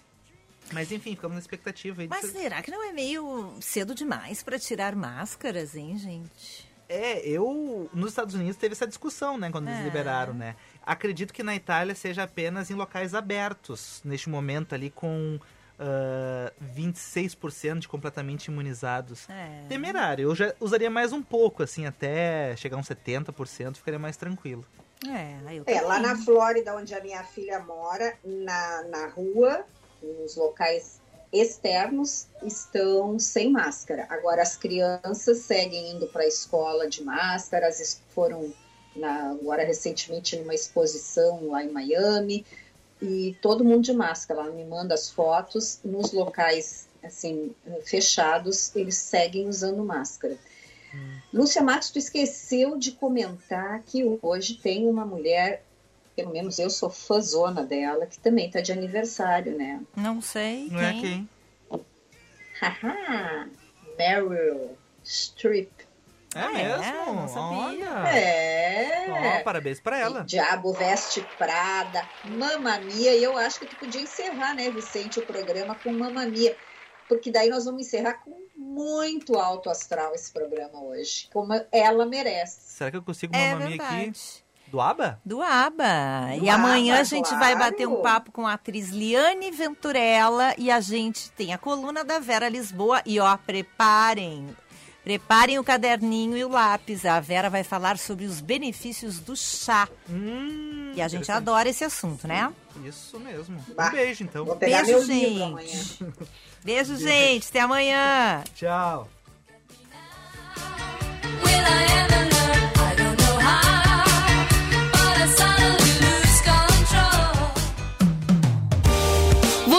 Mas enfim, ficamos na expectativa Mas ser- será que não é meio cedo demais para tirar máscaras, hein, gente? É, eu. Nos Estados Unidos teve essa discussão, né? Quando eles É. liberaram, né? Acredito que na Itália seja apenas em locais abertos, neste momento ali com ah, 26% de completamente imunizados. É. Temerário. Eu já usaria mais um pouco, assim, até chegar a uns 70%, ficaria mais tranquilo. É, eu É, lá na Flórida, onde a minha filha mora, na, na rua, nos locais externos, estão sem máscara. Agora, as crianças seguem indo para a escola de máscara, as foram na- agora recentemente numa exposição lá em Miami, e todo mundo de máscara. Ela me manda as fotos, nos locais assim fechados, eles seguem usando máscara. Lúcia Matos, tu esqueceu de comentar que hoje tem uma mulher, pelo menos eu sou fãzona dela, que também está de aniversário, né? Não sei Não é quem? Haha, Meryl Streep. É Ah, é? mesmo? Não sabia. Olha. É. Ó, parabéns pra ela. Diabo Veste Prada, Mamma Mia, e eu acho que tu podia encerrar, né, Vicente, o programa com Mamma Mia, porque daí nós vamos encerrar com muito alto astral esse programa hoje, como ela merece. Será que eu consigo É uma mamia aqui? Do ABA? Do ABA. Do e amanhã ABBA, a gente vai claro. bater um papo com a atriz Liane Venturella e a gente tem a coluna da Vera Lisboa. E ó, preparem. Preparem o caderninho e o lápis. A Vera vai falar sobre os benefícios do chá. Hum, e a gente adora esse assunto, né? Isso mesmo. Bah, Um beijo, então. Beijo, gente. Beijo, gente. Até amanhã. Tchau.